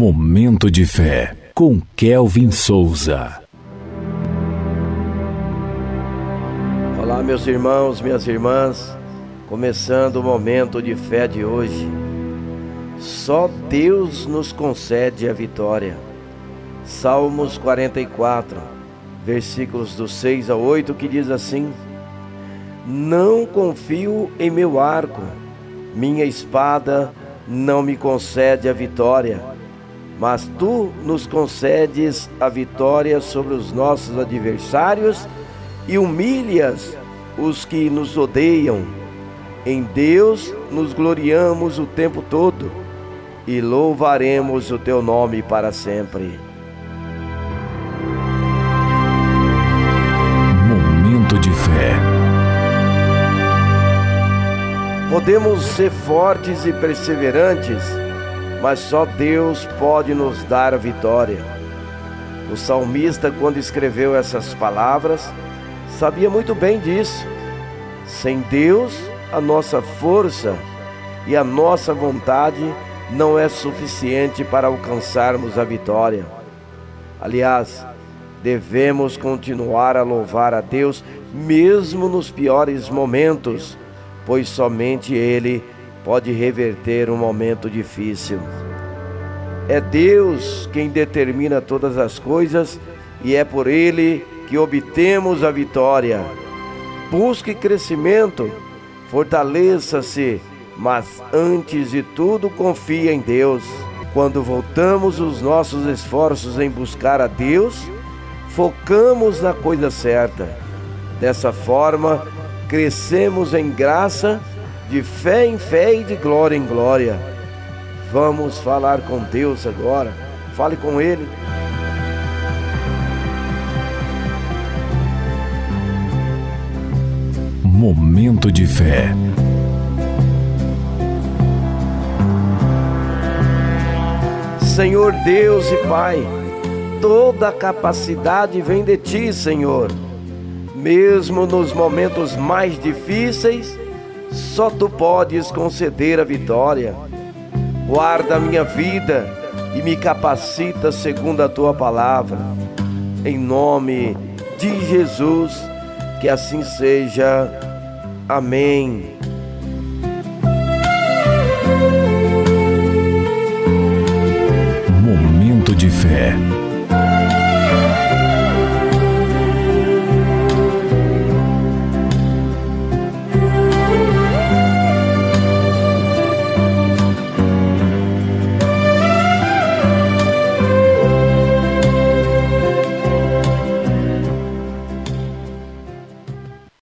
Momento de fé com Kelvin Souza. Olá, meus irmãos, minhas irmãs. Começando o momento de fé de hoje. Só Deus nos concede a vitória. Salmos 44, versículos do 6 ao 8, que diz assim: Não confio em meu arco, minha espada não me concede a vitória, mas tu nos concedes a vitória sobre os nossos adversários e humilhas os que nos odeiam. Em Deus nos gloriamos o tempo todo e louvaremos o teu nome para sempre. Momento de fé. Podemos ser fortes e perseverantes, mas só Deus pode nos dar a vitória. O salmista, quando escreveu essas palavras, sabia muito bem disso. Sem Deus, a nossa força e a nossa vontade não é suficiente para alcançarmos a vitória. Aliás, devemos continuar a louvar a Deus mesmo nos piores momentos, pois somente Ele pode reverter um momento difícil. É Deus quem determina todas as coisas e é por Ele que obtemos a vitória. Busque crescimento, fortaleça-se, mas antes de tudo confie em Deus. Quando voltamos os nossos esforços em buscar a Deus, focamos na coisa certa. Dessa forma, crescemos em graça, de fé em fé e de glória em glória. Vamos falar com Deus agora. Fale com Ele. Momento de fé. Senhor Deus e Pai, toda a capacidade vem de Ti, Senhor. Mesmo nos momentos mais difíceis, só Tu podes conceder a vitória. Guarda a minha vida e me capacita segundo a Tua palavra. Em nome de Jesus, que assim seja. Amém. Momento de fé.